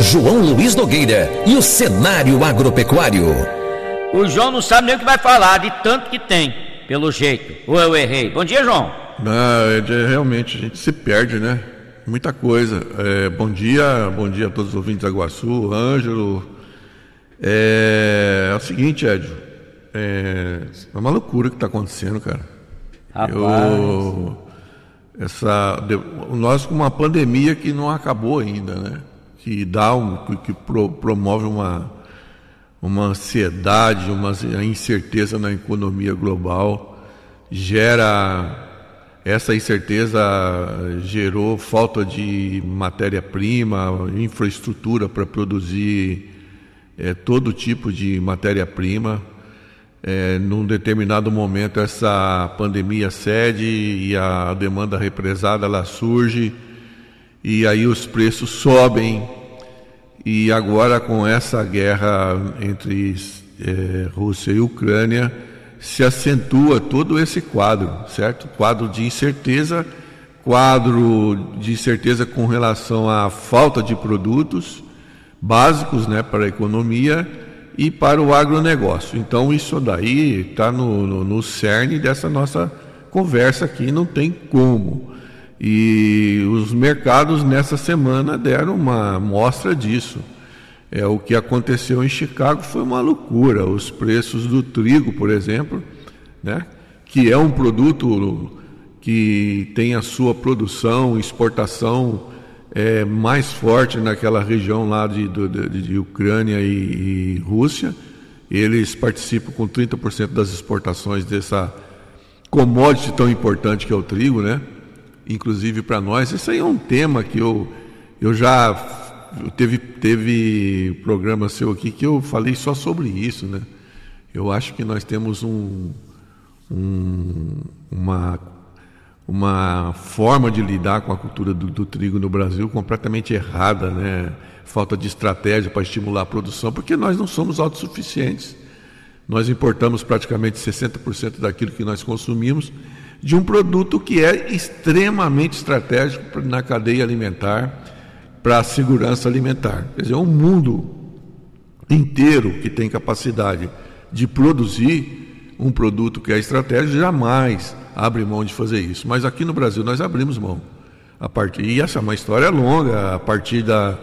João Luiz Nogueira e o cenário agropecuário. O João não sabe nem o que vai falar, de tanto que tem, pelo jeito. Ou eu errei? Bom dia, João. Não, é, realmente a gente se perde, né? Muita coisa. É, bom dia, bom dia a todos os ouvintes da Guaçu, Ângelo. É, é o seguinte, Edio. É, é uma loucura o que está acontecendo, cara. Rapaz. Eu, essa, nós com uma pandemia que não acabou ainda, né? Que dá um, que pro, promove uma, uma ansiedade, uma incerteza na economia global, gera essa incerteza gerou falta de matéria-prima, infraestrutura para produzir é, todo tipo de matéria-prima. É, num determinado momento essa pandemia cede e a demanda represada ela surge e aí os preços sobem e agora com essa guerra entre é, Rússia e Ucrânia se acentua todo esse quadro, certo? Quadro de incerteza, quadro de incerteza com relação à falta de produtos básicos né, para a economia e para o agronegócio. Então, isso daí está no, no, no cerne dessa nossa conversa aqui, não tem como. E os mercados nessa semana deram uma mostra disso. É, o que aconteceu em Chicago foi uma loucura. Os preços do trigo, por exemplo, né, que é um produto que tem a sua produção, exportação é, mais forte naquela região lá de, de, de Ucrânia e, e, Rússia. Eles participam com 30% das exportações dessa commodity tão importante que é o trigo, né? Inclusive para nós. Isso aí é um tema que eu, eu já teve, teve programa seu aqui que eu falei só sobre isso, né? Eu acho que nós temos um, um, uma, uma forma de lidar com a cultura do, do, trigo no Brasil completamente errada, né? Falta de estratégia para estimular a produção, porque nós não somos autossuficientes. Nós importamos praticamente 60% daquilo que nós consumimos de um produto que é extremamente estratégico na cadeia alimentar para a segurança alimentar. Quer dizer, um mundo inteiro que tem capacidade de produzir um produto que é estratégico jamais abre mão de fazer isso. Mas aqui no Brasil nós abrimos mão. A partir, e essa é uma história longa, a partir da,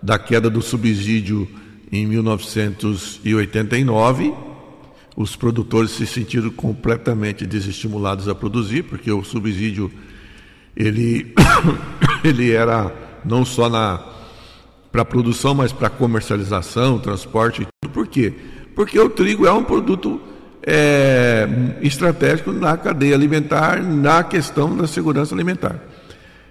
da queda do subsídio em 1989, os produtores se sentiram completamente desestimulados a produzir, porque o subsídio ele, ele era não só para produção, mas para comercialização, transporte e tudo. Por quê? Porque o trigo é um produto é, estratégico na cadeia alimentar, na questão da segurança alimentar.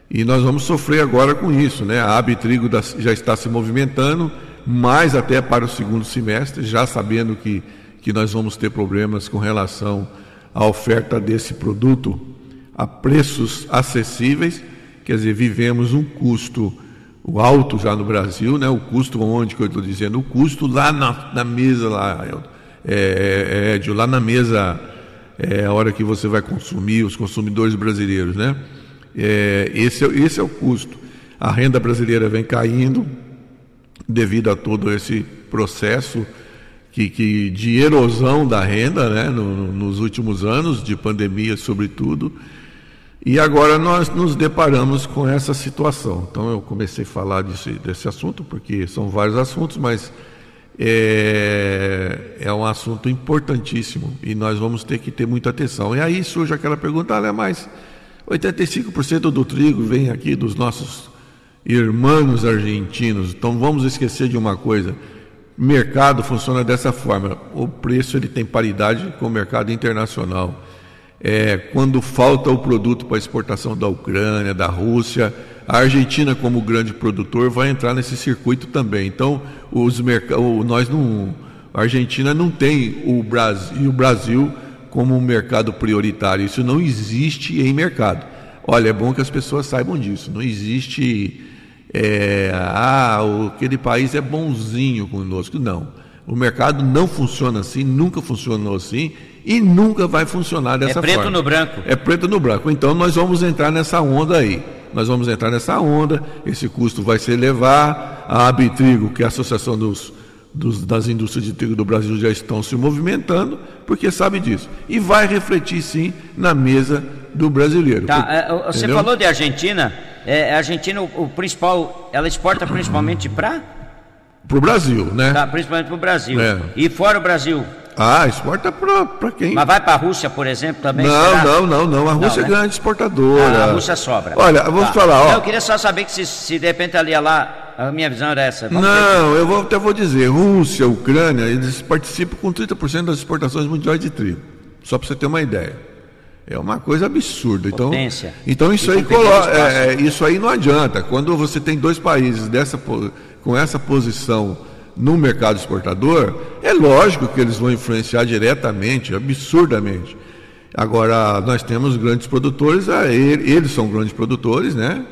E nós vamos sofrer agora com isso, né? A Abitrigo já está se movimentando, mais até para o segundo semestre, já sabendo que, que nós vamos ter problemas com relação à oferta desse produto a preços acessíveis Quer dizer, vivemos um custo alto já no Brasil, né? O custo onde que eu estou dizendo? O custo lá na, na mesa lá, é, é, é, lá na mesa é a hora que você vai consumir, os consumidores brasileiros, né? É, esse, é, esse é o custo. A renda brasileira vem caindo devido a todo esse processo que, que de erosão da renda, né? No, nos últimos anos, de pandemia sobretudo. E agora nós nos deparamos com essa situação. Então eu comecei a falar desse, desse assunto, porque são vários assuntos, mas é, é um assunto importantíssimo e nós vamos ter que ter muita atenção. E aí surge aquela pergunta, olha, mas 85% do trigo vem aqui dos nossos irmãos argentinos. Então vamos esquecer de uma coisa. Mercado funciona dessa forma. O preço ele tem paridade com o mercado internacional é, quando falta o produto para exportação da Ucrânia, da Rússia, a Argentina, como grande produtor, vai entrar nesse circuito também. Então, os nós não, a Argentina não tem o Brasil, o Brasil como um mercado prioritário. Isso não existe em mercado. Olha, é bom que as pessoas saibam disso. Não existe, é, ah, aquele país é bonzinho conosco. Não. O mercado não funciona assim, nunca funcionou assim e nunca vai funcionar dessa forma. É preto forma. no branco. É preto no branco. Então nós vamos entrar nessa onda aí. nós vamos entrar nessa onda, esse custo vai se elevar, a Abitrigo, que é a Associação dos, dos, das Indústrias de Trigo do Brasil, já estão se movimentando, porque sabe disso. E vai refletir sim na mesa do brasileiro. Tá, é, você entendeu? falou de Argentina, é, a Argentina, o, o principal, ela exporta principalmente para? Para o Brasil, né? Tá, principalmente para o Brasil. É. E fora o Brasil? Ah, exporta para quem? Mas vai para a Rússia, por exemplo, também? Não, será? não, não, não. A Rússia não, é né? grande exportadora. Ah, a Rússia sobra. Olha, vamos tá. falar. Ó. Não, eu queria só saber que se, se de repente ali lá, a minha visão era essa. Vamos não, eu vou, até vou dizer, Rússia, Ucrânia, eles participam com 30% das exportações mundiais de trigo. Só para você ter uma ideia. É uma coisa absurda. Então, Potência. então isso aí coloca, é, é, isso aí não adianta. Quando você tem dois países dessa, com essa posição no mercado exportador, é lógico que eles vão influenciar diretamente, absurdamente. Agora, nós temos grandes produtores, eles são grandes produtores, né?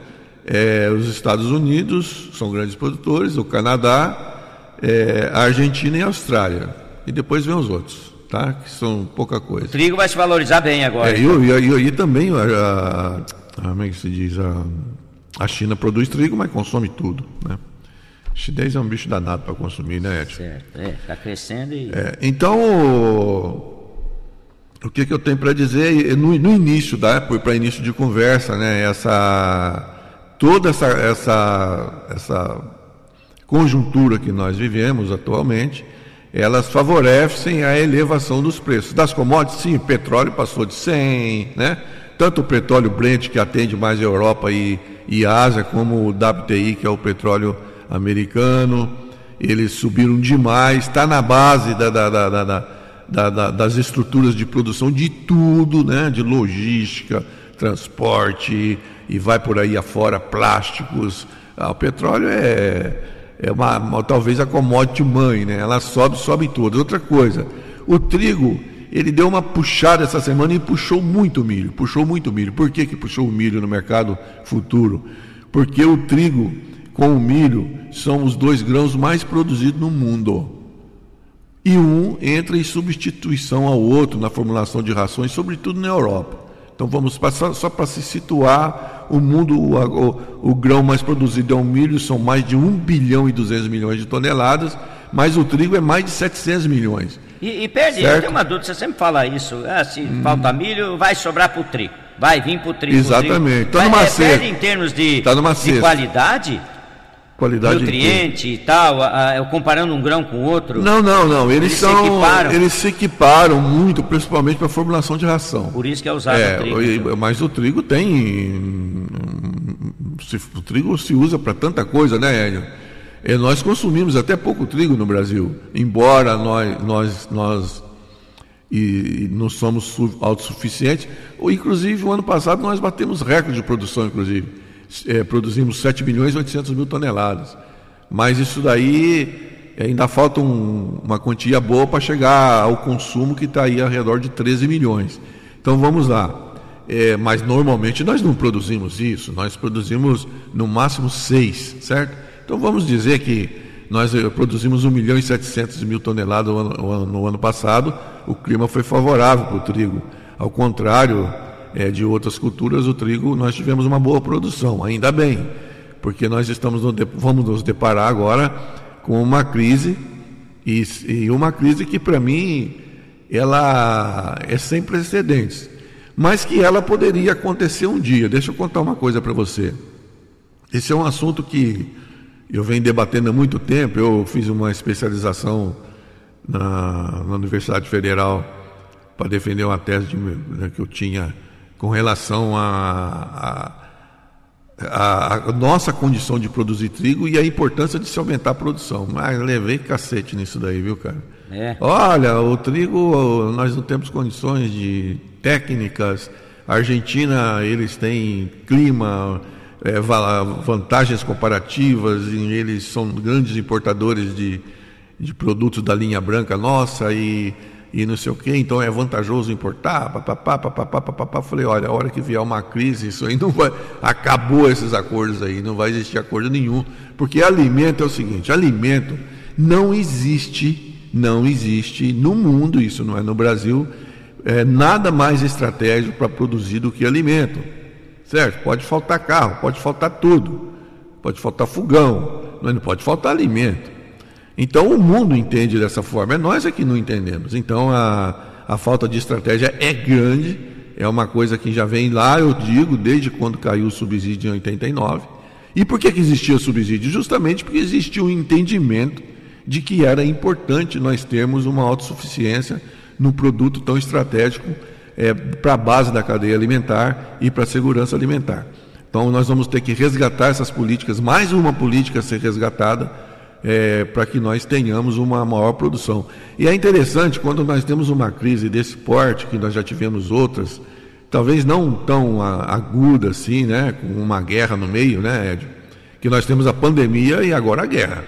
É, os Estados Unidos são grandes produtores, o Canadá, é, a Argentina e a Austrália. E depois vem os outros, tá? Que são pouca coisa. O trigo vai se valorizar bem agora. É, então. e, e, também, a, a, como é que se diz? A, a China produz trigo, mas consome tudo, né? Chinês é um bicho danado para consumir, né, Edson? Certo, é, está crescendo e. É, então, o que, que eu tenho para dizer no, no início, tá? para início de conversa, né? Essa toda essa, essa, essa conjuntura que nós vivemos atualmente, elas favorecem a elevação dos preços. Das commodities, sim, petróleo passou de 100, né? Tanto o petróleo Brent, que atende mais a Europa e, e Ásia, como o WTI, que é o petróleo americano, eles subiram demais, está na base da, da, da, das estruturas de produção de tudo, né? de logística, transporte, e vai por aí afora, plásticos. Ah, o petróleo é, é uma, uma, talvez a commodity mãe, né? ela sobe, sobe todas. Outra coisa, o trigo, ele deu uma puxada essa semana e puxou muito milho, puxou muito milho. Por que, que puxou o milho no mercado futuro? Porque o trigo com o milho são os dois grãos mais produzidos no mundo. E um entra em substituição ao outro na formulação de rações, sobretudo na Europa. Então vamos passar só para se situar, o mundo, o, o, o, grão mais produzido é o milho, são mais de 1 bilhão e 200 milhões de toneladas, mas o trigo é mais de 700 milhões. E, e perdi, eu tenho uma dúvida, você sempre fala isso, ah, se hum. falta milho, vai sobrar para o trigo, vai vir para o trigo. Exatamente, está numa é, em termos de, tá de qualidade? Qualidade nutriente e tal, a, a, comparando um grão com outro? Não, não, não. Eles, eles são, se equiparam. eles se equiparam muito, principalmente para a formulação de ração. Por isso que é usado é, o trigo. Então. Mas o trigo tem, se, o trigo se usa para tanta coisa, né, Hélio? E nós consumimos até pouco trigo no Brasil, embora nós, nós, nós e, e não somos autossuficientes. Inclusive, o ano passado nós batemos recorde de produção, inclusive é, produzimos 7 milhões e 800 mil toneladas. Mas isso daí ainda falta um, uma quantia boa para chegar ao consumo que está aí ao redor de 13 milhões. Então vamos lá. É, mas normalmente nós não produzimos isso, nós produzimos no máximo 6, certo? Então vamos dizer que nós eh, produzimos 1 milhão e 700 mil toneladas no ano, no ano passado, o clima foi favorável para o trigo. Ao contrário, é, de outras culturas, o trigo, nós tivemos uma boa produção, ainda bem, porque nós estamos no, vamos nos deparar agora com uma crise, e, e uma crise que para mim ela é sem precedentes, mas que ela poderia acontecer um dia. Deixa eu contar uma coisa para você. Esse é um assunto que eu venho debatendo há muito tempo. Eu fiz uma especialização na, na Universidade Federal para defender uma tese de, né, que eu tinha com relação à nossa condição de produzir trigo e a importância de se aumentar a produção. Mas levei cacete nisso daí, viu, cara? É. Olha, o trigo, nós não temos condições de técnicas. A Argentina, eles têm clima, é, vantagens comparativas, e eles são grandes importadores de, de produtos da linha branca nossa e e não sei o quê, então é vantajoso importar, papapá, papapá, papapá. Falei, olha, a hora que vier uma crise, isso aí não vai. Acabou esses acordos aí, não vai existir acordo nenhum. Porque alimento é o seguinte: alimento não existe, não existe no mundo, isso não é no Brasil, é nada mais estratégico para produzir do que alimento. certo? Pode faltar carro, pode faltar tudo, pode faltar fogão, mas não pode faltar alimento. Então o mundo entende dessa forma, é nós é que não entendemos. Então a, a falta de estratégia é grande, é uma coisa que já vem lá, eu digo, desde quando caiu o subsídio em 89. E por que, que existia subsídio? Justamente porque existia um entendimento de que era importante nós termos uma autossuficiência no produto tão estratégico é, para a base da cadeia alimentar e para a segurança alimentar. Então, nós vamos ter que resgatar essas políticas, mais uma política a ser resgatada, é, para que nós tenhamos uma maior produção. E é interessante, quando nós temos uma crise desse porte, que nós já tivemos outras, talvez não tão aguda assim, né, com uma guerra no meio, né, Ed? Que nós temos a pandemia e agora a guerra.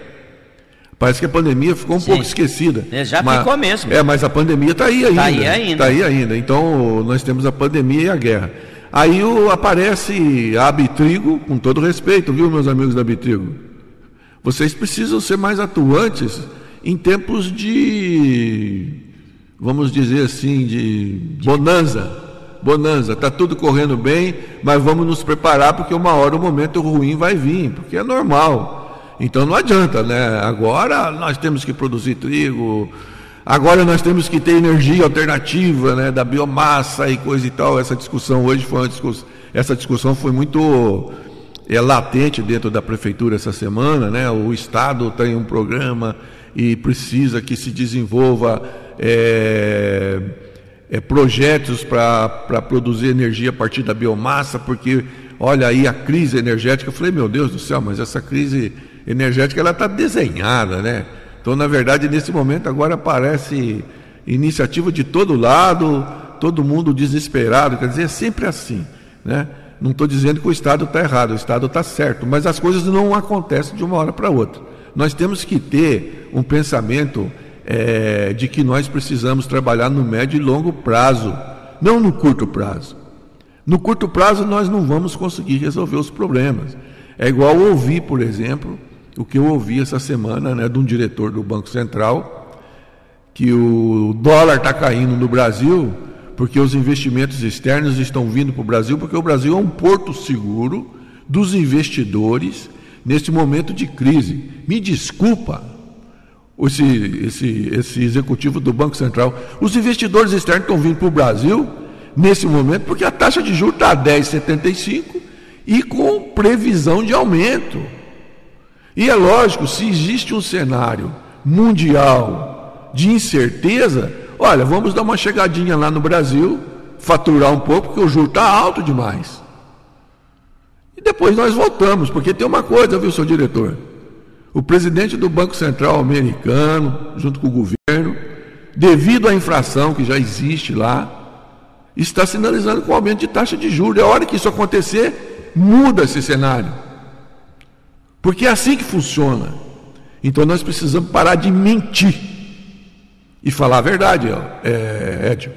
Parece que a pandemia ficou um Sim. pouco esquecida. É, já mas, ficou mesmo. É, mas a pandemia está aí ainda. Está aí ainda. Está aí ainda. Então, nós temos a pandemia e a guerra. Aí o, aparece a Abitrigo, com todo respeito, viu, meus amigos da Abitrigo? Vocês precisam ser mais atuantes em tempos de, vamos dizer assim, de bonança. Bonança, está tudo correndo bem, mas vamos nos preparar porque uma hora o momento ruim vai vir, porque é normal. Então não adianta, né? Agora nós temos que produzir trigo, agora nós temos que ter energia alternativa, né? Da biomassa e coisa e tal. Essa discussão hoje foi uma discussão, essa discussão foi muito é, latente dentro da prefeitura essa semana, né? O Estado tem um programa e precisa que se desenvolva é, é, projetos para produzir energia a partir da biomassa, porque olha aí a crise energética. Eu falei, meu Deus do céu, mas essa crise energética ela está desenhada, né? Então, na verdade, nesse momento agora aparece iniciativa de todo lado, todo mundo desesperado, quer dizer, é sempre assim, né? Não estou dizendo que o Estado está errado, o Estado está certo, mas as coisas não acontecem de uma hora para outra. Nós temos que ter um pensamento é, de que nós precisamos trabalhar no médio e longo prazo, não no curto prazo. No curto prazo nós não vamos conseguir resolver os problemas. É igual ouvir, por exemplo, o que eu ouvi essa semana né, de um diretor do Banco Central, que o dólar está caindo no Brasil porque os investimentos externos estão vindo para o Brasil, porque o Brasil é um porto seguro dos investidores neste momento de crise. Me desculpa, esse, esse, esse executivo do Banco Central, os investidores externos estão vindo para o Brasil nesse momento porque a taxa de juros está a 10,75 e com previsão de aumento. E é lógico, se existe um cenário mundial de incerteza, olha, vamos dar uma chegadinha lá no Brasil, faturar um pouco, porque o juro está alto demais. E depois nós voltamos, porque tem uma coisa, viu, seu diretor? O presidente do Banco Central americano, junto com o governo, devido à inflação que já existe lá, está sinalizando com aumento de taxa de juros. É hora que isso acontecer, muda esse cenário. Porque é assim que funciona. Então nós precisamos parar de mentir e falar a verdade, é, Edio.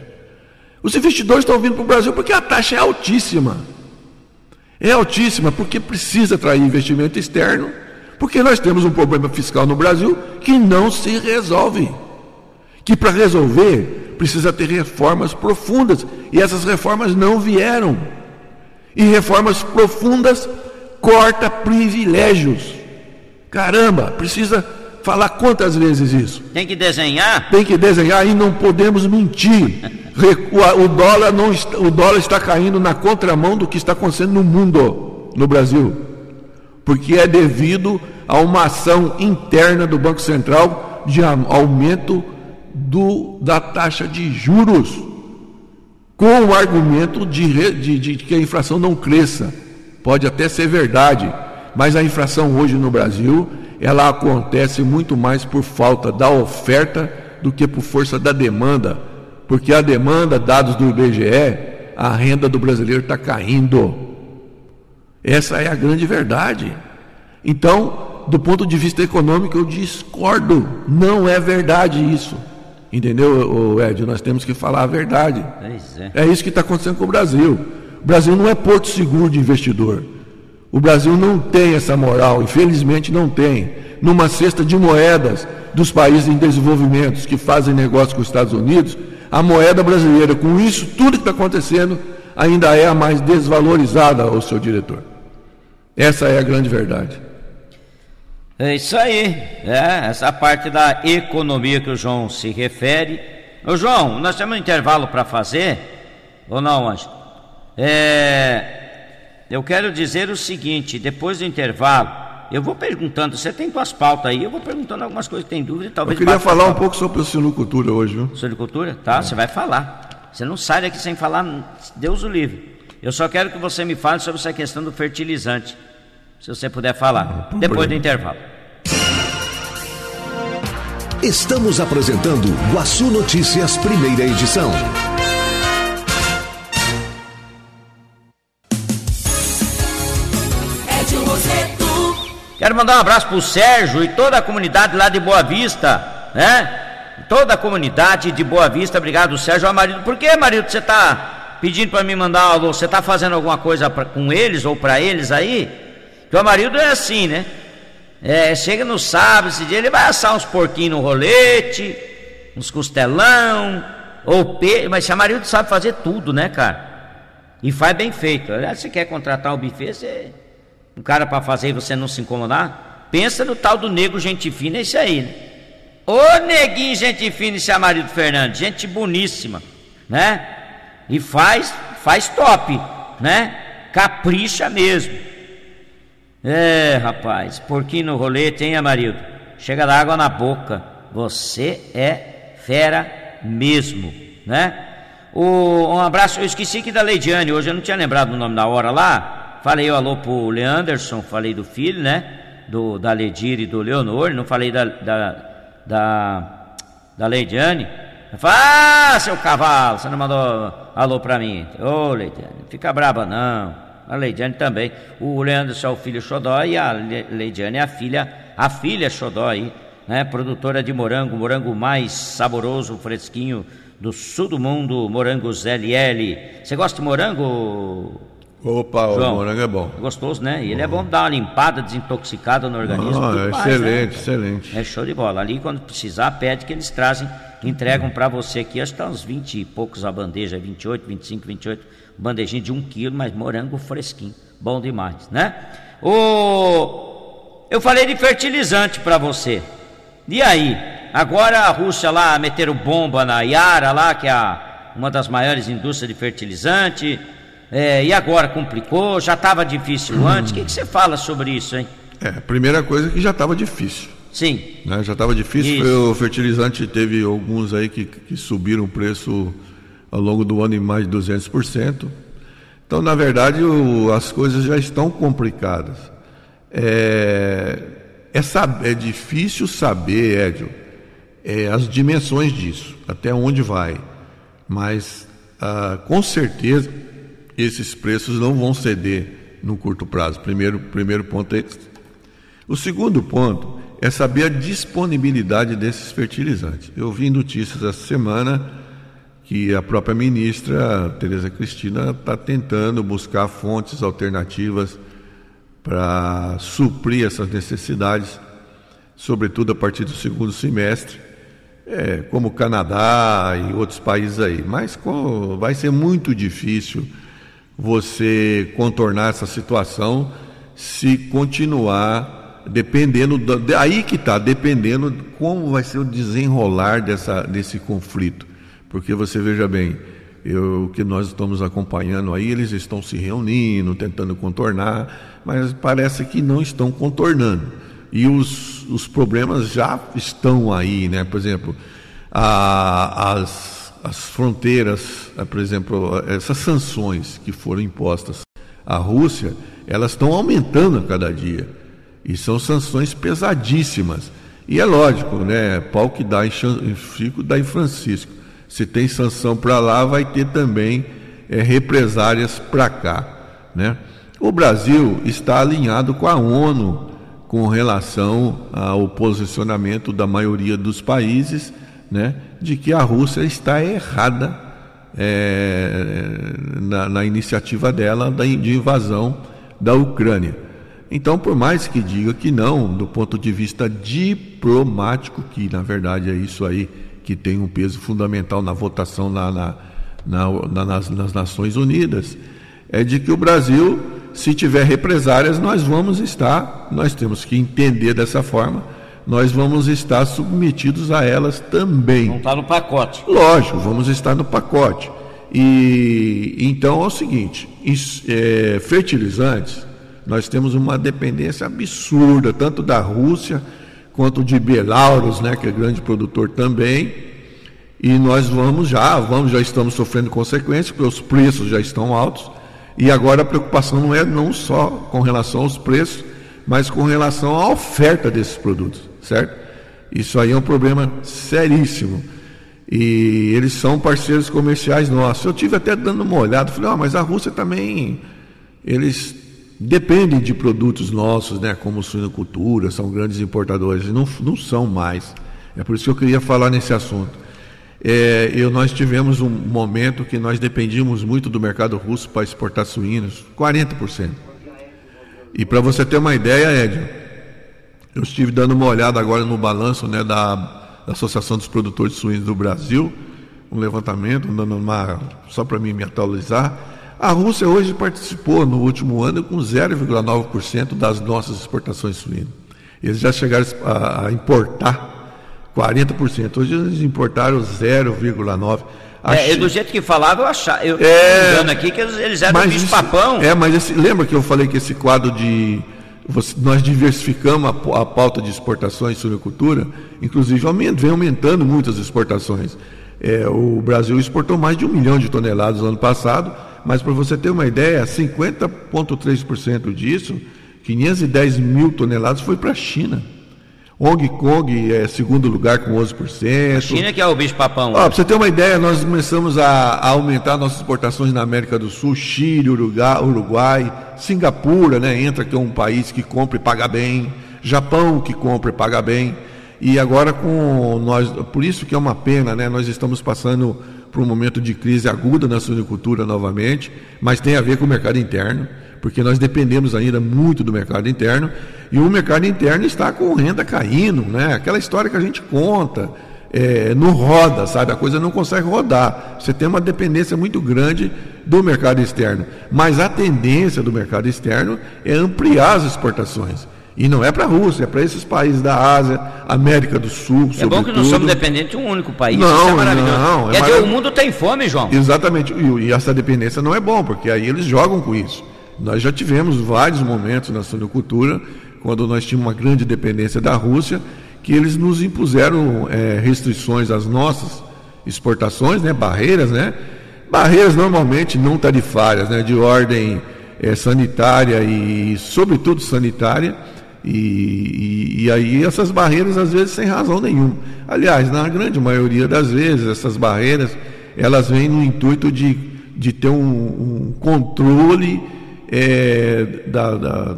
Os investidores estão vindo para o Brasil porque a taxa é altíssima. É altíssima porque precisa atrair investimento externo, porque nós temos um problema fiscal no Brasil que não se resolve. Que para resolver precisa ter reformas profundas e essas reformas não vieram. E reformas profundas corta privilégios. Caramba, precisa falar quantas vezes isso? Tem que desenhar? Tem que desenhar e não podemos mentir. O dólar, não está, o dólar está caindo na contramão do que está acontecendo no mundo, no Brasil. Porque é devido a uma ação interna do Banco Central de aumento do, da taxa de juros, com o argumento de, de, de que a inflação não cresça. Pode até ser verdade, mas a inflação hoje no Brasil, ela acontece muito mais por falta da oferta do que por força da demanda, porque a demanda, dados do IBGE, a renda do brasileiro está caindo. Essa é a grande verdade. Então, do ponto de vista econômico, eu discordo. Não é verdade isso. Entendeu, Ed? Nós temos que falar a verdade. É. é isso que está acontecendo com o Brasil. O Brasil não é porto seguro de investidor. O Brasil não tem essa moral, infelizmente não tem. Numa cesta de moedas dos países em desenvolvimento que fazem negócio com os Estados Unidos, a moeda brasileira, com isso tudo que está acontecendo, ainda é a mais desvalorizada, o seu diretor. Essa é a grande verdade. É isso aí, é, essa parte da economia que o João se refere. Ô João, nós temos um intervalo para fazer, ou não, Anjo? É, eu quero dizer o seguinte, depois do intervalo, eu vou perguntando, você tem tuas pautas aí, eu vou perguntando algumas coisas que tem dúvida, talvez... Eu queria falar um pouco sobre o sinocultura hoje, viu? Sinocultura? Tá, é. você vai falar. Você não sai daqui sem falar, Deus o livre. Eu só quero que você me fale sobre essa questão do fertilizante se você puder falar, depois do intervalo. Estamos apresentando Guaçu Notícias, primeira edição. Quero mandar um abraço pro Sérgio e toda a comunidade lá de Boa Vista, né? Toda a comunidade de Boa Vista, obrigado, Sérgio. Ó, marido, por que, marido, você tá pedindo para me mandar alô? Você tá fazendo alguma coisa pra, com eles ou para eles aí? Porque o marido é assim, né? É, chega no sábado, esse dia ele vai assar uns porquinhos no rolete, uns costelão, ou peixe, mas o marido sabe fazer tudo, né, cara? E faz bem feito. Aliás, você quer contratar um buffet, você, um cara para fazer e você não se incomodar? Pensa no tal do nego gente fina, esse aí, né? Ô neguinho gente fina, esse é marido Fernandes, gente boníssima, né? E faz, faz top, né? Capricha mesmo. É, rapaz, porquinho no rolete, hein, Amarildo? Chega da água na boca. Você é fera mesmo, né? O, um abraço, eu esqueci que da Leidiane, hoje eu não tinha lembrado o nome da hora lá. Falei o alô pro Leanderson, falei do filho, né? Do, da Ledir e do Leonor, não falei da, da, da, da Leidiane. ah, seu cavalo, você não mandou alô pra mim. Ô, oh, Leidiane, fica braba não a Leidiane também. O Leandro é o filho Xodó e a Leidiane é a filha, a filha Xodó aí, né? Produtora de morango, morango mais saboroso, fresquinho do sul do mundo, morangos LL. Você gosta de morango? Opa, João? o morango é bom. Gostoso, né? E ele é bom dar uma limpada, desintoxicada no organismo. Ah, é mais, excelente, né? excelente. É show de bola. Ali, quando precisar, pede que eles trazem, entregam para você aqui. Acho que está uns 20 e poucos a bandeja, 28, 25, 28 bandejinha de um quilo, mas morango fresquinho, bom demais, né? O... Eu falei de fertilizante para você. E aí? Agora a Rússia lá meteram bomba na Yara lá, que é a, uma das maiores indústrias de fertilizante. É, e agora complicou, já estava difícil hum. antes. O que, que, você fala sobre isso, hein? É, a primeira coisa é que já estava difícil. Sim. Né? Já estava difícil, o fertilizante teve alguns aí que, que subiram o preço ao longo do ano em mais de 200%. Então, na verdade, o, as coisas já estão complicadas. É, é, é difícil saber, Edio, é, as dimensões disso, até onde vai. Mas, ah, com certeza, esses preços não vão ceder no curto prazo. Primeiro, primeiro ponto é esse. O segundo ponto é saber a disponibilidade desses fertilizantes. Eu vi notícias essa semana que a própria ministra Tereza Cristina está tentando buscar fontes alternativas para suprir essas necessidades, sobretudo a partir do segundo semestre, é, como o Canadá e outros países aí. Mas com, vai ser muito difícil você contornar essa situação se continuar dependendo da, aí que está dependendo como vai ser o desenrolar dessa, desse conflito porque você veja bem, o que nós estamos acompanhando aí, eles estão se reunindo, tentando contornar, mas parece que não estão contornando. E os, os problemas já estão aí, né? Por exemplo, a, as, as fronteiras, por exemplo, essas sanções que foram impostas à Rússia, elas estão aumentando a cada dia. E são sanções pesadíssimas. E é lógico, né? Pau que dá em Chico, dá em Francisco. Se tem sanção para lá, vai ter também é, represárias para cá. Né? O Brasil está alinhado com a ONU com relação ao posicionamento da maioria dos países né, de que a Rússia está errada é, na, na, iniciativa dela de invasão da Ucrânia. Então, por mais que diga que não, do ponto de vista diplomático, que na verdade é isso aí que tem um peso fundamental na votação na, na, na, nas, nas Nações Unidas, é de que o Brasil, se tiver represárias, nós vamos estar, nós temos que entender dessa forma, nós vamos estar submetidos a elas também. Não está no pacote. Lógico, vamos estar no pacote. E então é o seguinte: é, fertilizantes, nós temos uma dependência absurda, tanto da Rússia quanto de Belarus, né, que é grande produtor também. E nós vamos já, vamos, já estamos sofrendo consequências, porque os preços já estão altos. E agora a preocupação não é não só com relação aos preços, mas com relação à oferta desses produtos, certo? Isso aí é um problema seríssimo. E eles são parceiros comerciais nossos. Eu tive até dando uma olhada, falei, oh, mas a Rússia também, eles dependem de produtos nossos, né, como suinocultura, são grandes importadores, não, não são mais. É por isso que eu queria falar nesse assunto. É, eu, nós tivemos um momento que nós dependíamos muito do mercado russo para exportar suínos, 40%. E para você ter uma ideia, Ed, eu estive dando uma olhada agora no balanço né, da, da Associação dos Produtores de Suínos do Brasil, um levantamento, dando uma, só para mim me atualizar. A Rússia hoje participou no último ano com 0,9% das nossas exportações suínas. Eles já chegaram a, importar 40%. Hoje eles importaram 0,9%. É, do jeito que falava, eu achava, eu é, aqui que eles, eles eram bicho papão. É, mas esse, lembra que eu falei que esse quadro de nós diversificamos a, pauta de exportações e suinocultura, inclusive aumenta, vem aumentando muito as exportações. É, o Brasil exportou mais de um milhão de toneladas no ano passado, mas para você ter uma ideia, 50,3% disso, 510 mil toneladas, foi para a China. Hong Kong é segundo lugar com 11%. A China que é o bicho-papão. Para você ter uma ideia, nós começamos a, a, aumentar nossas exportações na América do Sul, Chile, Uruguai, Uruguai, Singapura, né? Entra que é um país que compra e paga bem, Japão que compra e paga bem. E agora com nós, por isso que é uma pena, né? Nós estamos passando por um momento de crise aguda na suinicultura novamente, mas tem a ver com o mercado interno porque nós dependemos ainda muito do mercado interno e o mercado interno está com renda caindo, né? Aquela história que a gente conta, é, não roda, sabe? A coisa não consegue rodar. Você tem uma dependência muito grande do mercado externo. Mas a tendência do mercado externo é ampliar as exportações. E não é para a Rússia, é para esses países da Ásia, América do Sul, É bom que não somos dependentes de um único país, não, isso é maravilhoso. Não, é Quer dizer, o mundo tem fome, João. Exatamente, e, e essa dependência não é bom, porque aí eles jogam com isso. Nós já tivemos vários momentos na suinocultura, quando nós tínhamos uma grande dependência da Rússia, que eles nos impuseram é, restrições às nossas exportações, né, barreiras, né? Barreiras normalmente não tarifárias, né, de ordem é, sanitária e, sobretudo, sanitária. E, e, e, aí essas barreiras às vezes sem razão nenhuma. Aliás, na grande maioria das vezes essas barreiras elas vêm no intuito de, de ter um, um controle é, da, da,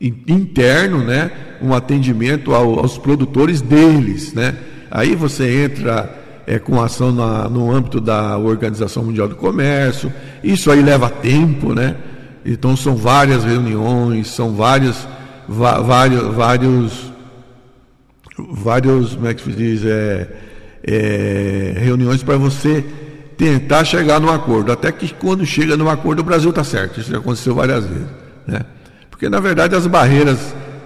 interno, né, um atendimento ao, aos produtores deles, né. Aí você entra é, com ação na, no âmbito da Organização Mundial do Comércio, isso aí leva tempo, né. Então são várias reuniões, são vários, vários, vários, vários, como é que se diz, é, é, reuniões para você tentar chegar num acordo. Até que quando chega num acordo, o Brasil está certo. Isso já aconteceu várias vezes. Né? Porque, na verdade, as barreiras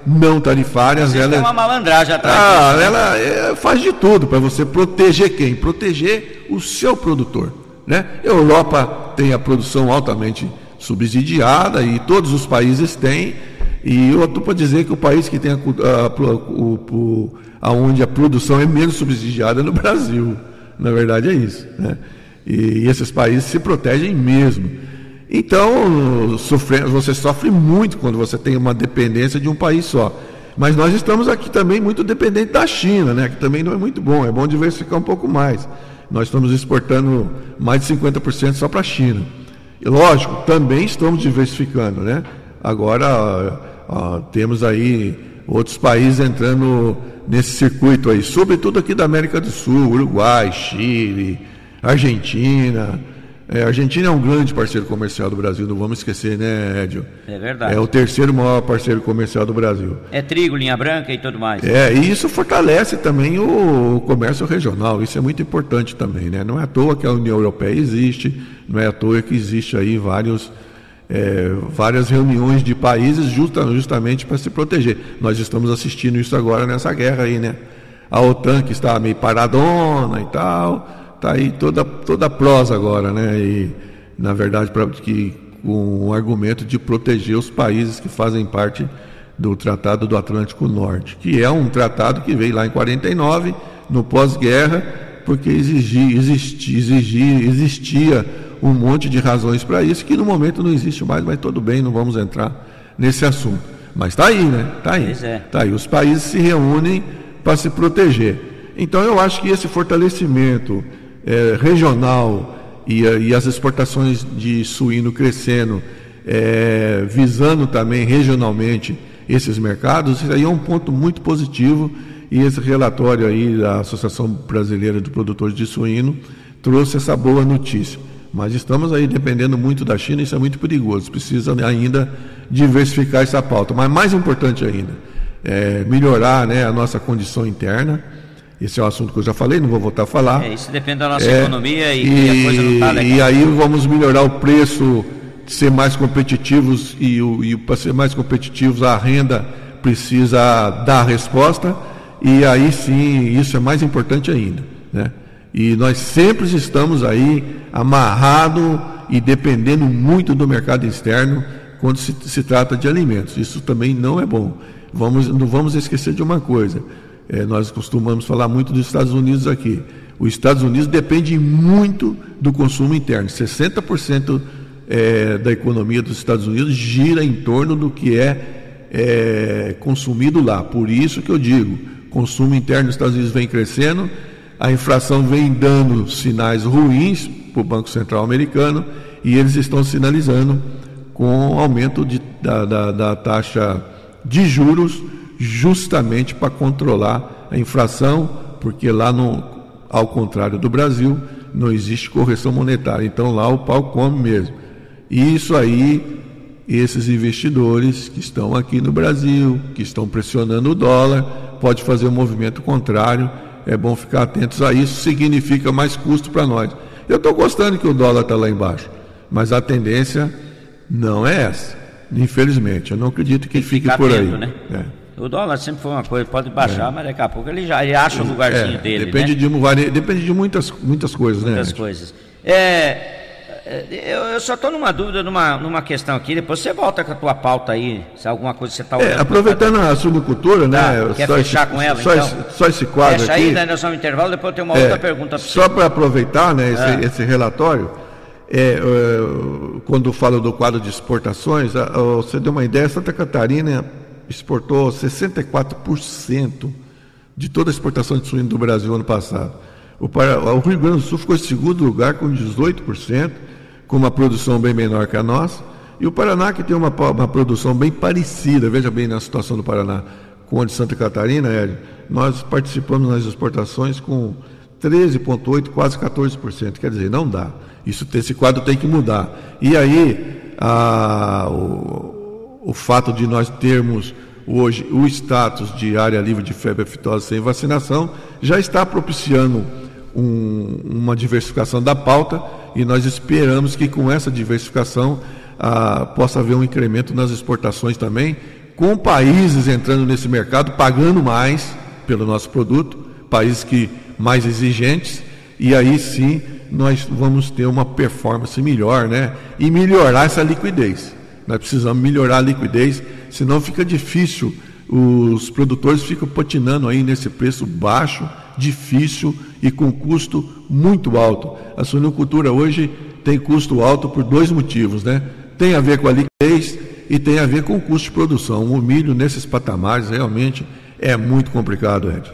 não tarifárias. ela é uma malandragem atrás. Ah, disso, ela é, faz de tudo para você proteger quem? Proteger o seu produtor. Né? Europa tem a produção altamente subsidiada e todos os países têm. E eu estou para dizer que o país que tem a, a, a, a, onde a produção é menos subsidiada é no Brasil. Na verdade é isso. Né? E, esses países se protegem mesmo. Então, sofre, você sofre muito quando você tem uma dependência de um país só. Mas nós estamos aqui também muito dependentes da China, né? que também não é muito bom, é bom diversificar um pouco mais. Nós estamos exportando mais de 50% só para a China. E lógico, também estamos diversificando, né? Agora ó, temos aí outros países entrando nesse circuito aí, sobretudo aqui da América do Sul, Uruguai, Chile, Argentina, É, a Argentina é um grande parceiro comercial do Brasil, não vamos esquecer, né, Edio? É verdade. É o terceiro maior parceiro comercial do Brasil. É trigo, linha branca e tudo mais. É, e isso fortalece também o comércio regional, isso é muito importante também, né? Não é à toa que a União Europeia existe, não é à toa que existe aí vários, é, várias reuniões de países justa, justamente para se proteger. Nós estamos assistindo isso agora nessa guerra aí, né? A OTAN que está meio paradona e tal está aí toda, toda a prosa agora, né? E, na verdade, pra, que, com o argumento de proteger os países que fazem parte do Tratado do Atlântico Norte, que é um tratado que veio lá em 49, no pós-guerra, porque exigia, existia, exigia, existia um monte de razões para isso, que no momento não existe mais, mas tudo bem, não vamos entrar nesse assunto. Mas está aí, né? Está aí. Pois é. Tá aí. Os países se reúnem para se proteger. Então eu acho que esse fortalecimento é, regional e, e, as exportações de suíno crescendo, é, visando também regionalmente esses mercados, isso aí é um ponto muito positivo e esse relatório aí da Associação Brasileira de Produtores de Suíno trouxe essa boa notícia. Mas estamos aí dependendo muito da China, isso é muito perigoso. Precisa ainda diversificar essa pauta. Mas mais importante ainda, é melhorar né, a nossa condição interna esse é um assunto que eu já falei, não vou voltar a falar. É, isso depende da nossa é, economia e, e, a coisa não está legal. E aí vamos melhorar o preço, ser mais competitivos e, e para ser mais competitivos a renda precisa dar resposta e aí sim isso é mais importante ainda, né? E nós sempre estamos aí amarrado e dependendo muito do mercado externo quando se, se trata de alimentos. Isso também não é bom. Vamos, não vamos esquecer de uma coisa é, nós costumamos falar muito dos Estados Unidos aqui. Os Estados Unidos depende muito do consumo interno. 60% é, da economia dos Estados Unidos gira em torno do que é, é consumido lá. Por isso que eu digo, consumo interno dos Estados Unidos vem crescendo, a inflação vem dando sinais ruins para o Banco Central americano e eles estão sinalizando com aumento de, da, da, da taxa de juros justamente para controlar a inflação, porque lá, no, ao contrário do Brasil, não existe correção monetária. Então lá o pau come mesmo. E isso aí, esses investidores que estão aqui no Brasil, que estão pressionando o dólar, pode fazer um movimento contrário. É bom ficar atentos a isso, significa mais custo para nós. Eu estou gostando que o dólar está lá embaixo, mas a tendência não é essa. Infelizmente, eu não acredito que fique por atento, aí. Né? É. O dólar sempre foi uma coisa, pode baixar, é. mas daqui a pouco ele já ele acha o um lugarzinho é, dele. Depende, né? de, depende de muitas, muitas coisas, muitas né? Muitas coisas. É, é, eu, eu, só estou numa dúvida, numa, numa questão aqui, depois você volta com a tua pauta aí, se alguma coisa você está olhando. É, aproveitando a suinocultura, né? Tá, quer fechar esse, com ela, só então? Esse, só esse quadro Fecha aqui. aí, daí nós vamos intervalo, depois eu tenho uma outra pergunta para você. Só para aproveitar né, esse, ah. esse relatório, é, quando falo do quadro de exportações, você deu uma ideia, Santa Catarina exportou 64% de toda a exportação de suíno do Brasil ano passado. O, o Rio Grande do Sul ficou em segundo lugar com 18%, com uma produção bem menor que a nossa. E o Paraná, que tem uma, uma produção bem parecida, veja bem na situação do Paraná, com a de Santa Catarina, Hélio, nós participamos nas exportações com 13,8%, quase 14%. Quer dizer, não dá. Isso, esse quadro tem que mudar. E aí, a, o, o fato de nós termos hoje o status de área livre de febre aftosa sem vacinação já está propiciando um, uma diversificação da pauta e nós esperamos que com essa diversificação ah, possa haver um incremento nas exportações também, com países entrando nesse mercado pagando mais pelo nosso produto, países que mais exigentes, e aí sim nós vamos ter uma performance melhor, né? E melhorar essa liquidez. Nós precisamos melhorar a liquidez, senão fica difícil. Os produtores ficam patinando aí nesse preço baixo, difícil e com custo muito alto. A suinocultura hoje tem custo alto por dois motivos, né? Tem a ver com a liquidez e tem a ver com o custo de produção. O milho nesses patamares realmente é muito complicado, Ed.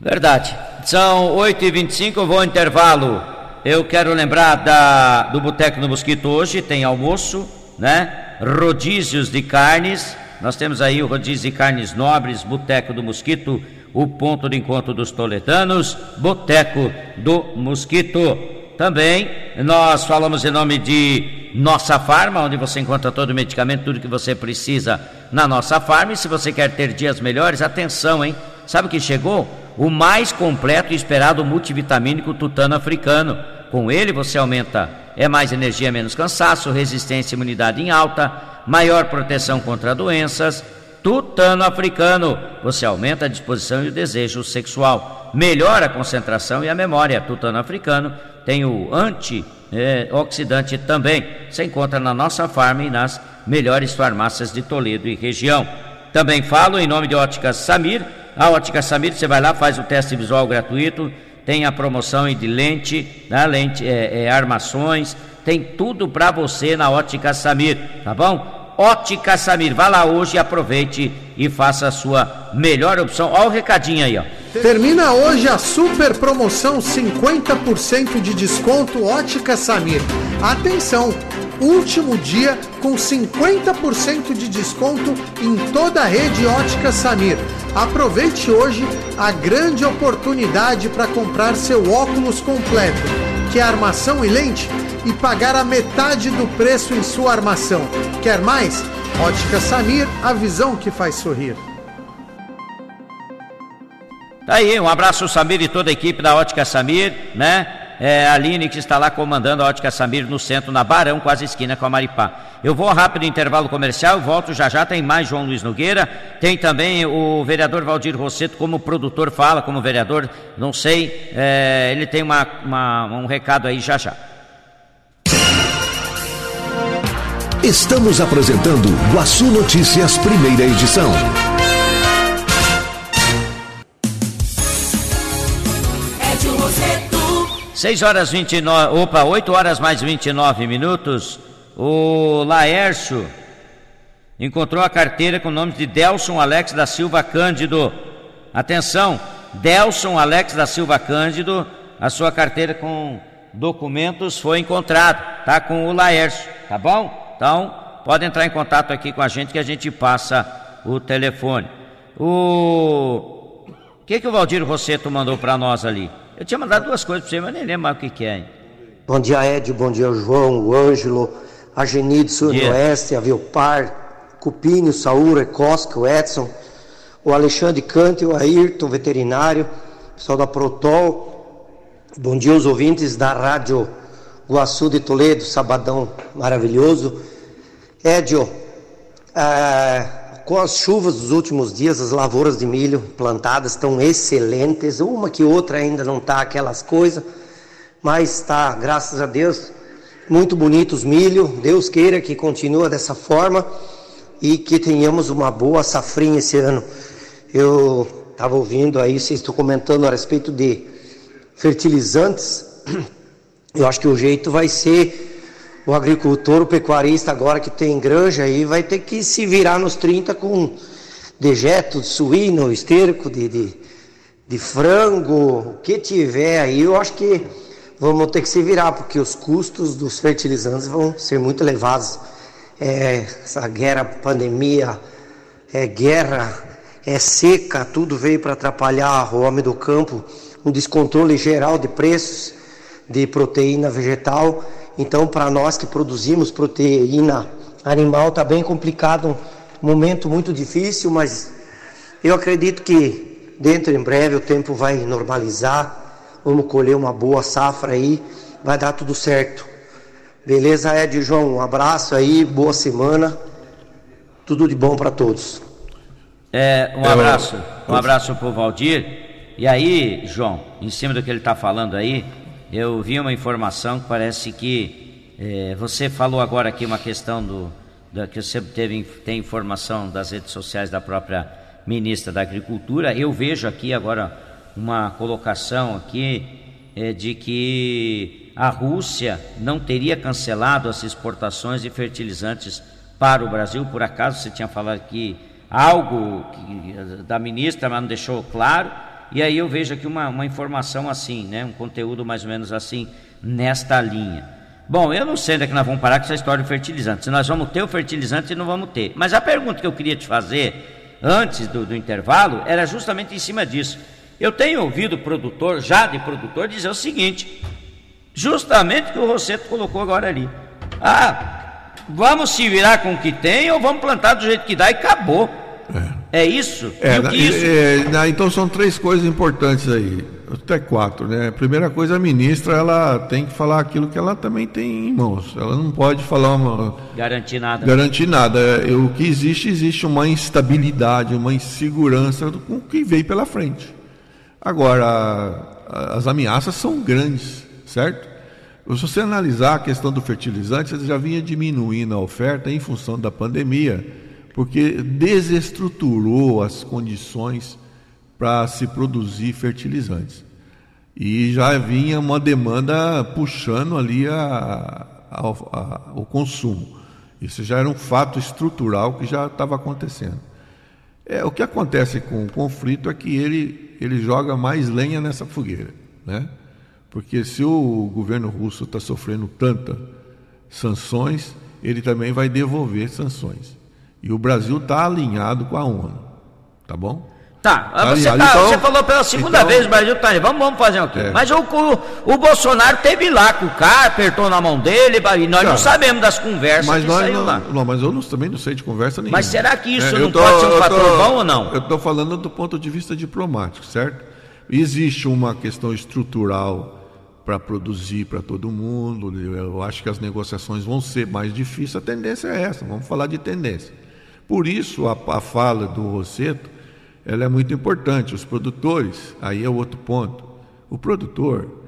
Verdade. São 8h25, eu vou ao intervalo. Eu quero lembrar da, do Boteco do Mosquito hoje, tem almoço, né? Rodízios de carnes. Nós temos aí o rodízio de carnes nobres, Boteco do Mosquito, o ponto de encontro dos toledanos, Boteco do Mosquito. Também nós falamos em nome de Nossa Farma, onde você encontra todo o medicamento, tudo que você precisa na Nossa Farma. E se você quer ter dias melhores, atenção, hein? Sabe o que chegou? O mais completo e esperado multivitamínico tutano africano. Com ele você aumenta é mais energia, menos cansaço, resistência e imunidade em alta, maior proteção contra doenças. Tutano africano, você aumenta a disposição e o desejo sexual, melhora a concentração e a memória. Tutano africano tem o antioxidante também. Você encontra na nossa farma e nas melhores farmácias de Toledo e região. Também falo em nome de Ótica Samir. A Ótica Samir, você vai lá, faz o teste visual gratuito tem a promoção de lente, né? lente é, é, armações, tem tudo para você na Ótica Samir, tá bom? Ótica Samir, vá lá hoje, aproveite e faça a sua melhor opção. Olha o recadinho aí, ó. Termina hoje a super promoção 50% de desconto Ótica Samir. Atenção! último dia com 50% de desconto em toda a rede ótica Samir. Aproveite hoje a grande oportunidade para comprar seu óculos completo, que é armação e lente, e pagar a metade do preço em sua armação. Quer mais? Ótica Samir, a visão que faz sorrir. Tá aí, um abraço Samir e toda a equipe da Ótica Samir, né? É, Aline que está lá comandando a Ótica Samir no centro, na Barão, quase esquina com a Maripá. Eu vou rápido intervalo comercial, volto já já, tem mais João Luiz Nogueira, tem também o vereador Valdir Rosseto, como produtor fala, como vereador, não sei, é, ele tem uma, uma, um recado aí já já. Estamos apresentando Guaçu Notícias, primeira edição. 6 horas 29, opa, 8 horas mais 29 minutos. O Laércio encontrou a carteira com o nome de Delson Alex da Silva Cândido. Atenção, Delson Alex da Silva Cândido, a sua carteira com documentos foi encontrada, tá com o Laércio, tá bom? Então, pode entrar em contato aqui com a gente que a gente passa o telefone. O que que o Valdir Rosseto mandou para nós ali? Eu tinha mandado duas coisas para você, mas nem lembro mais o que, que é. Hein? Bom dia, Ed. Bom dia, João, o Ângelo, a Genide, Sul Oeste, a Vilpar, Cupinho, Saúra, Cosca, o Edson, o Alexandre Cante, o Ayrton, veterinário, pessoal da Protol. Bom dia, os ouvintes da Rádio Guaçu de Toledo, sabadão maravilhoso. Edio, é, com as chuvas dos últimos dias, as lavouras de milho plantadas estão excelentes. Uma que outra ainda não está aquelas coisas, mas está, graças a Deus, muito bonitos milho. Deus queira que continue dessa forma e que tenhamos uma boa safrinha esse ano. Eu estava ouvindo aí, vocês estão comentando a respeito de fertilizantes. Eu acho que o jeito vai ser o agricultor, o pecuarista agora que tem granja aí vai ter que se virar nos 30 com dejeto de suíno, esterco de, de, de frango, o que tiver aí, eu acho que vamos ter que se virar, porque os custos dos fertilizantes vão ser muito elevados. É, essa guerra, pandemia, é guerra, é seca, tudo veio para atrapalhar o homem do campo, um descontrole geral de preços de proteína vegetal então, para nós que produzimos proteína animal, está bem complicado, um momento muito difícil, mas eu acredito que dentro em breve o tempo vai normalizar. Vamos colher uma boa safra aí, vai dar tudo certo. Beleza, Ed João? Um abraço aí, boa semana. Tudo de bom para todos. É, um abraço, um abraço para o Valdir. E aí, João, em cima do que ele está falando aí, eu vi uma informação que parece que é, você falou agora aqui uma questão do, da, que você teve, tem informação das redes sociais da própria ministra da Agricultura. Eu vejo aqui agora uma colocação aqui é, de que a Rússia não teria cancelado as exportações de fertilizantes para o Brasil. Por acaso você tinha falado aqui algo que, da ministra, mas não deixou claro. E aí eu vejo aqui uma, uma informação assim, né? um conteúdo mais ou menos assim, nesta linha. Bom, eu não sei onde é que nós vamos parar com essa história do fertilizante. Se nós vamos ter o fertilizante, não vamos ter. Mas a pergunta que eu queria te fazer antes do, do intervalo era justamente em cima disso. Eu tenho ouvido produtor, já de produtor, dizer o seguinte: Justamente o que o Rosseto colocou agora ali. Ah, vamos se virar com o que tem ou vamos plantar do jeito que dá e acabou. É, é isso? É, na, isso? É, na, então são três coisas importantes aí, até quatro, né? Primeira coisa, a ministra ela tem que falar aquilo que ela também tem em mãos. Ela não pode falar uma garantir nada. Garantir nada. É, o que existe existe uma instabilidade, uma insegurança com o que veio pela frente. Agora, as ameaças são grandes, certo? Se você analisar a questão do fertilizante, você já vinha diminuindo a oferta em função da pandemia, porque desestruturou as condições para se produzir fertilizantes. E já vinha uma demanda puxando ali a, a, a, o consumo. Isso já era um fato estrutural que já estava acontecendo. É, o que acontece com o conflito é que ele, ele joga mais lenha nessa fogueira. Né? Porque se o governo russo está sofrendo tantas sanções, ele também vai devolver sanções. E o Brasil está alinhado com a ONU. Tá bom? Tá, tá você, tá, então, você, falou pela segunda então, vez, Brasil tá vamos, vamos fazer o quê? É. Mas o, o, o, Bolsonaro teve lá com o cara, apertou na mão dele, e nós não sabemos das conversas mas que nós não, lá. Não, mas eu não, também não sei de conversa nenhuma. Mas será que isso é, não tô, pode ser um fator tô, bom ou não? Eu estou falando do ponto de vista diplomático, certo? Existe uma questão estrutural para produzir para todo mundo. Eu acho que as negociações vão ser mais difíceis. A tendência é essa. Vamos falar de tendência. Por isso a, a fala do Rosseto, ela é muito importante. Os produtores, aí é outro ponto. O produtor,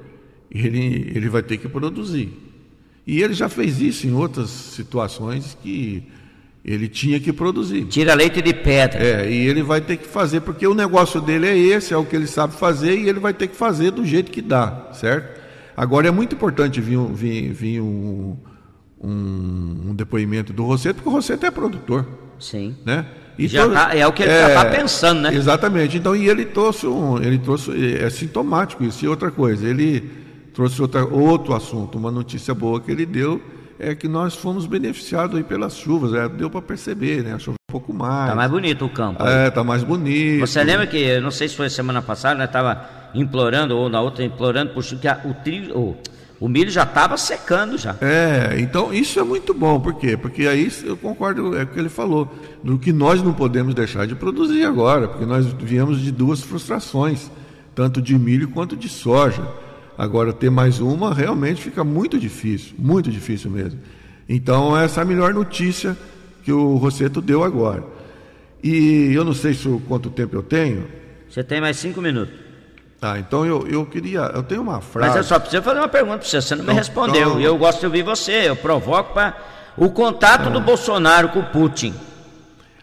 ele, ele vai ter que produzir. E ele já fez isso em outras situações que ele tinha que produzir. Tira leite de pedra. É, e ele vai ter que fazer, porque o negócio dele é esse, é o que ele sabe fazer, e ele vai ter que fazer do jeito que dá, certo? Agora é muito importante vir, vir, vir um, um, um, depoimento do Rosseto, porque o Rosseto é produtor. Sim. Né? E já tá, é o que ele está é, pensando, né? Exatamente. Então, e ele trouxe um, ele trouxe, é sintomático isso. E outra coisa, ele trouxe outra, outro assunto, uma notícia boa que ele deu é que nós fomos beneficiados aí pelas chuvas, é, deu para perceber, né? Choveu um pouco mais. Tá mais bonito o campo. É, tá mais bonito. Você lembra que, não sei se foi semana passada, né? Tava implorando, ou na outra implorando por que a, o trio, o, o milho já estava secando já. É, então isso é muito bom, por quê? Porque aí eu concordo é o que ele falou, do que nós não podemos deixar de produzir agora, porque nós viemos de duas frustrações, tanto de milho quanto de soja. Agora, ter mais uma realmente fica muito difícil, muito difícil mesmo. Então, essa é a melhor notícia que o Rosseto deu agora. E eu não sei se, quanto tempo eu tenho. Você tem mais cinco minutos. Ah, então eu, eu queria. Eu tenho uma frase. Mas eu só preciso fazer uma pergunta para você, você não então, me respondeu. Então... Eu gosto de ouvir você, eu provoco para. O contato ah. do Bolsonaro com o Putin.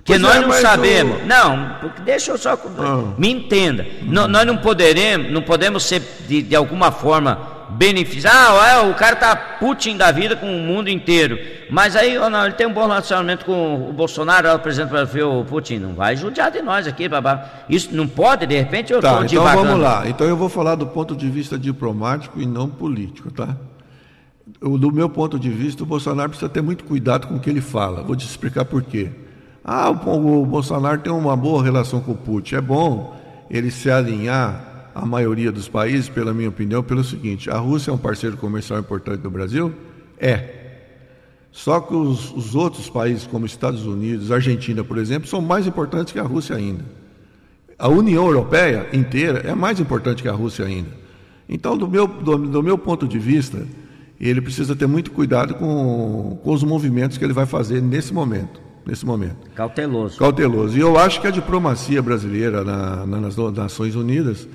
Que pois nós é, não sabemos. O... Não, deixa eu só. Ah. Me entenda. Hum. Nós não poderemos, não podemos ser de, de alguma forma beneficiar. Ah, é, o cara tá Putin da vida com o mundo inteiro. Mas aí, não, ele tem um bom relacionamento com o Bolsonaro, o presidente brasileiro, o Putin. Não vai judiar de nós aqui, babá. Isso não pode, de repente eu tá, então vamos lá. Então eu vou falar do ponto de vista diplomático e não político, tá? Do meu ponto de vista, o Bolsonaro precisa ter muito cuidado com o que ele fala. Vou te explicar por quê. Ah, o, o Bolsonaro tem uma boa relação com o Putin. É bom ele se alinhar à maioria dos países, pela minha opinião, pelo seguinte: a Rússia é um parceiro comercial importante do Brasil? É. Só que os, os outros países, como Estados Unidos, Argentina, por exemplo, são mais importantes que a Rússia ainda. A União Europeia inteira é mais importante que a Rússia ainda. Então, do meu, do, do meu ponto de vista, ele precisa ter muito cuidado com, com os movimentos que ele vai fazer nesse momento nesse momento. Cauteloso. Cauteloso. E eu acho que a diplomacia brasileira na, na, nas Nações Unidas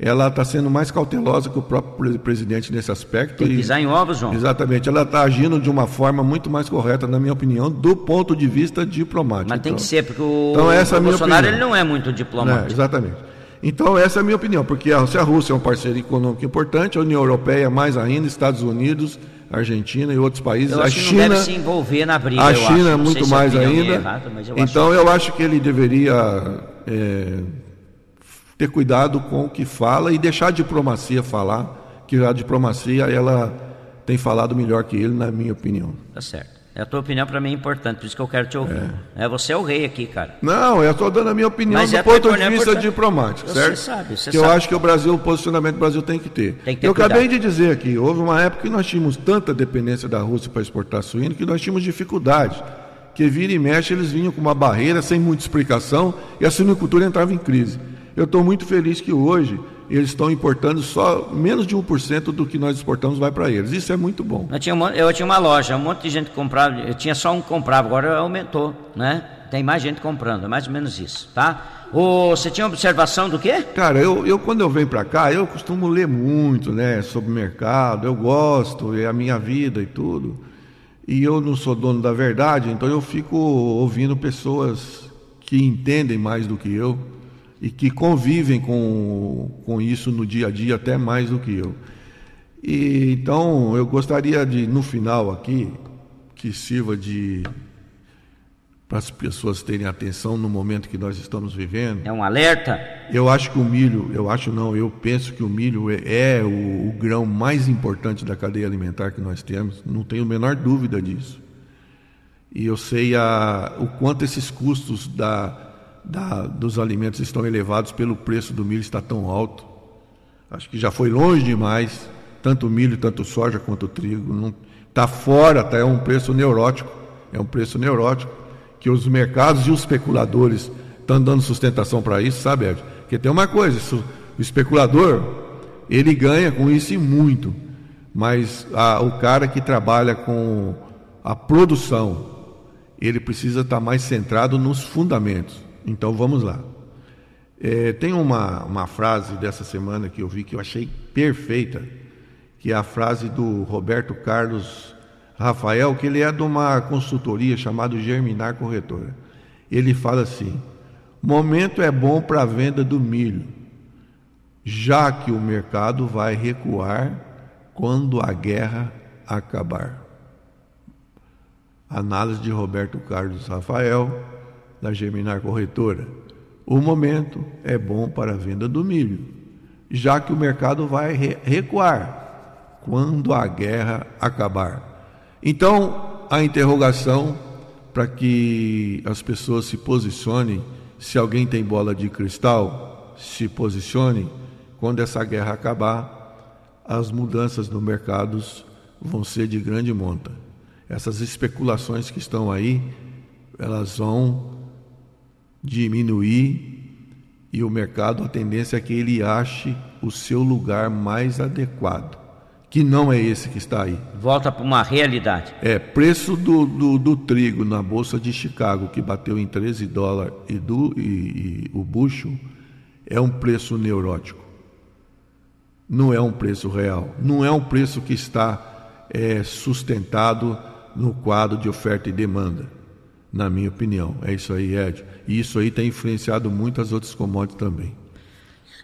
ela está sendo mais cautelosa que o próprio presidente nesse aspecto. Tem que pisar em ovos, João. Exatamente. Ela está agindo de uma forma muito mais correta, na minha opinião, do ponto de vista diplomático. Mas tem então, que ser, porque o, então, essa o é Bolsonaro ele não é muito diplomático. É, exatamente. Então, essa é a minha opinião, porque a, se a Rússia é um parceiro econômico importante, a União Europeia mais ainda, Estados Unidos, Argentina e outros países. Eu a China deve se envolver na briga. A China acho. muito mais ainda. Errado, eu então eu acho que ele deveria é, ter cuidado com o que fala e deixar a diplomacia falar, que a diplomacia ela tem falado melhor que ele, na minha opinião. Tá certo. A tua opinião para mim é importante, por isso que eu quero te ouvir. É. é você é o rei aqui, cara. Não, eu estou dando a minha opinião Mas do é ponto de vista diplomático, Você certo? sabe, você que eu sabe. acho que o Brasil, o posicionamento do Brasil tem que ter. Tem que ter eu acabei cuidado. de dizer aqui, houve uma época que nós tínhamos tanta dependência da Rússia para exportar suíno que nós tínhamos dificuldade. Que vira e mexe, eles vinham com uma barreira sem muita explicação e a suinicultura entrava em crise. Eu estou muito feliz que hoje eles estão importando só menos de 1% do que nós exportamos vai para eles. Isso é muito bom. Eu tinha, um mon- eu tinha uma loja, um monte de gente comprava, eu tinha só um que comprava, agora aumentou, né? Tem mais gente comprando, é mais ou menos isso, tá? Ô, você tinha observação do quê? Cara, eu, eu quando eu venho para cá, eu costumo ler muito, né, sobre mercado, eu gosto, é a minha vida e tudo. E eu não sou dono da verdade, então eu fico ouvindo pessoas que entendem mais do que eu e que convivem com, com isso no dia a dia até mais do que eu. E, então, eu gostaria de, no final aqui, que sirva de para as pessoas terem atenção no momento que nós estamos vivendo. É um alerta? Eu acho que o milho, eu acho não, eu penso que o milho é, é o, o grão mais importante da cadeia alimentar que nós temos, não tenho a menor dúvida disso. E eu sei a, o quanto esses custos da, da, dos alimentos estão elevados pelo preço do milho está tão alto. Acho que já foi longe demais, tanto milho, tanto soja quanto trigo. Não, tá fora, tá, é um preço neurótico, é um preço neurótico que os mercados e os especuladores estão dando sustentação para isso, sabe, Ed? Porque tem uma coisa, isso- o especulador, ele ganha com isso e muito, mas a- o cara que trabalha com a produção, ele precisa estar mais centrado nos fundamentos. Então vamos lá. É, tem uma, uma frase dessa semana que eu vi que eu achei perfeita, que é a frase do Roberto Carlos Rafael, que ele é de uma consultoria chamada Germinar Corretora. Ele fala assim: momento é bom para a venda do milho, já que o mercado vai recuar quando a guerra acabar. Análise de Roberto Carlos Rafael, da Germinar Corretora. O momento é bom para a venda do milho, já que o mercado vai re- recuar quando a guerra acabar. Então, a interrogação para que as pessoas se posicionem, se alguém tem bola de cristal, se posicione quando essa guerra acabar, as mudanças no mercados vão ser de grande monta. Essas especulações que estão aí, elas vão diminuir e o mercado, a tendência é que ele ache o seu lugar mais adequado, que não é esse que está aí. Volta para uma realidade. É, preço do, do, do trigo na Bolsa de Chicago, que bateu em 13 dólares, e, do, e, e o bucho, é um preço neurótico. Não é um preço real. Não é um preço que está é, sustentado no quadro de oferta e demanda, na minha opinião. É isso aí, Ed. E isso aí tem influenciado muitas outras commodities também.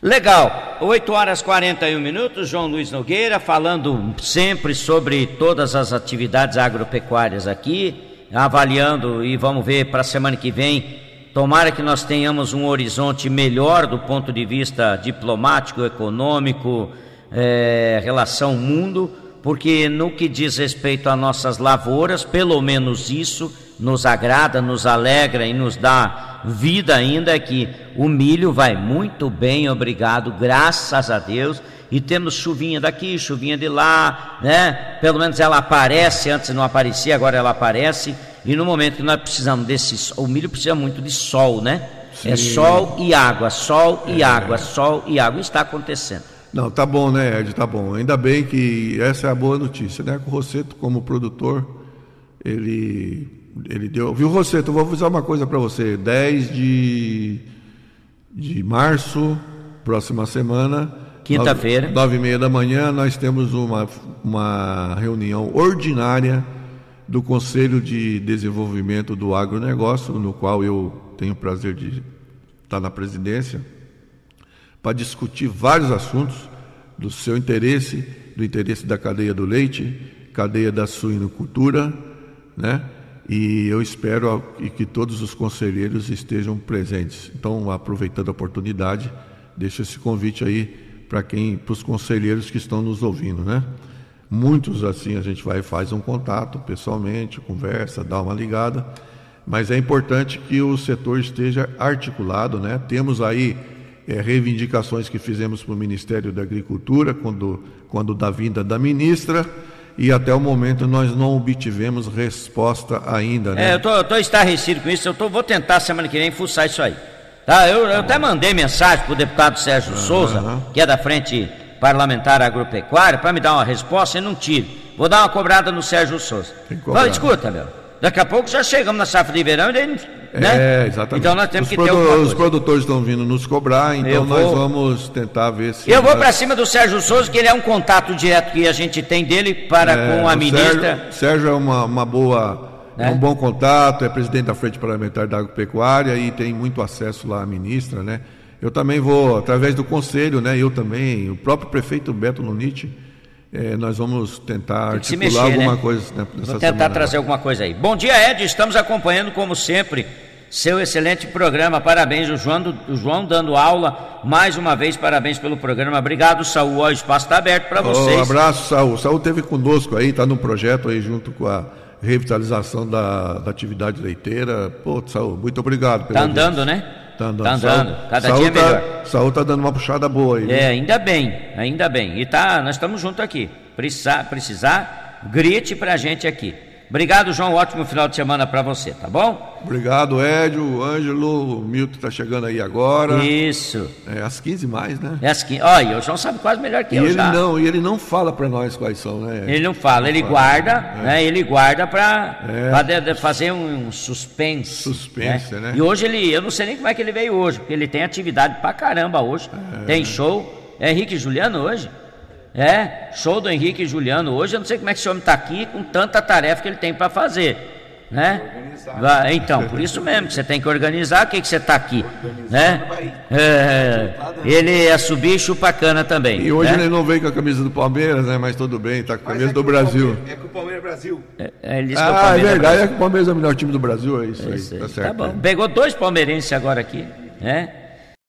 Legal, 8 horas e 41 minutos, João Luiz Nogueira falando sempre sobre todas as atividades agropecuárias aqui, avaliando e vamos ver para a semana que vem. Tomara que nós tenhamos um horizonte melhor do ponto de vista diplomático, econômico, eh, relação mundo, porque no que diz respeito a nossas lavouras, pelo menos isso nos agrada, nos alegra e nos dá vida ainda é que o milho vai muito bem, obrigado, graças a Deus. E temos chuvinha daqui, chuvinha de lá, né? Pelo menos ela aparece, antes não aparecia, agora ela aparece. E no momento que nós precisamos desse o milho precisa muito de sol, né? É sol e água, sol e água, sol e água. Está acontecendo. Não, tá bom, né, Ed? Tá bom. Ainda bem que essa é a boa notícia, né? Que o Rosseto, como produtor, ele, ele deu. Viu, Rosseto? Eu vou avisar uma coisa para você. 10 de, de março, próxima semana. Quinta-feira. nove- e meia da manhã, nós temos uma, uma reunião ordinária do Conselho de Desenvolvimento do Agronegócio, no qual eu tenho o prazer de estar na presidência para discutir vários assuntos do seu interesse, do interesse da cadeia do leite, cadeia da suinocultura, né? E eu espero que- todos os conselheiros estejam presentes. Então, aproveitando a oportunidade, deixo esse convite aí para quem, para os conselheiros que estão nos ouvindo, né? Muitos assim a gente vai faz um contato pessoalmente, conversa, dá uma ligada, mas é importante que o setor esteja articulado, né? Temos aí é, reivindicações que fizemos para o Ministério da Agricultura quando, quando da vinda da ministra e até o momento nós não obtivemos resposta ainda. Né? É, eu tô, tô estarrecido com isso, eu tô, vou tentar semana que vem fuçar isso aí. Tá, eu, eu até mandei mensagem para o deputado Sérgio uhum. Souza, que é da frente parlamentar agropecuária para me dar uma resposta e não tive. Vou dar uma cobrada no Sérgio Souza. Fala, escuta, meu. Daqui a pouco já chegamos na safra de verão e daí, né? É, exatamente. Então nós temos os que ter alguma Os produtores estão vindo nos cobrar, então nós vamos tentar ver se... Eu vou para cima do Sérgio Souza, que ele é um contato direto que a gente tem dele para é, com a ministra. Sérgio, Sérgio é uma, uma boa... É. é um bom contato, é presidente da Frente Parlamentar da Agropecuária e tem muito acesso lá à ministra, né? Eu também vou, através do conselho, né? Eu também, o próprio prefeito Beto Lunite, é, nós vamos tentar articular mexer, alguma né? coisa. Né, vou tentar trazer alguma coisa aí. Bom dia, Ed. Estamos acompanhando, como sempre, seu excelente programa. Parabéns, o João, o João dando aula. Mais uma vez, parabéns pelo programa. Obrigado, Saul. O espaço está aberto para vocês. Um abraço, Saul. Saul esteve conosco aí, está no projeto aí junto com a revitalização da, da atividade leiteira. Pô, Saul, muito obrigado. Está andando, né? Tá andando. Tá andando. Cada Saúl dia tá, melhor. Saúl tá dando uma puxada boa aí. É, ainda bem, ainda bem. E tá, nós estamos juntos aqui. Precisar, precisar, grite pra gente aqui. Obrigado, João. Ótimo final de semana para você, tá bom? Obrigado, Edio, Ângelo, o Milton está chegando aí agora. Isso. É às 15 mais, né? É às 15. Olha, o João sabe quase melhor que e eu ele já. Não, e ele não fala para nós quais são, né? Ele não fala, ele guarda, é. né? Ele guarda para é. fazer um suspense. Suspense, né? né? E hoje ele, eu não sei nem como é que ele veio hoje, porque ele tem atividade pra caramba hoje. É. Tem show. É Henrique e Juliano hoje? É, show do Henrique e Juliano hoje. Eu não sei como é que esse homem está aqui com tanta tarefa que ele tem para fazer. Né? Então, por isso mesmo, você tem que organizar. O que, que você está aqui? Né? É, ele é subir e chupa cana também. E hoje né? ele não veio com a camisa do Palmeiras, né? Mas tudo bem, está com a camisa é do Brasil. É com o Palmeiras Brasil. É, é, ele ah, é, é verdade, é que o Palmeiras é o melhor time do Brasil, é isso, aí. Tá, tá certo. Tá bom. Pegou dois palmeirenses agora aqui, né?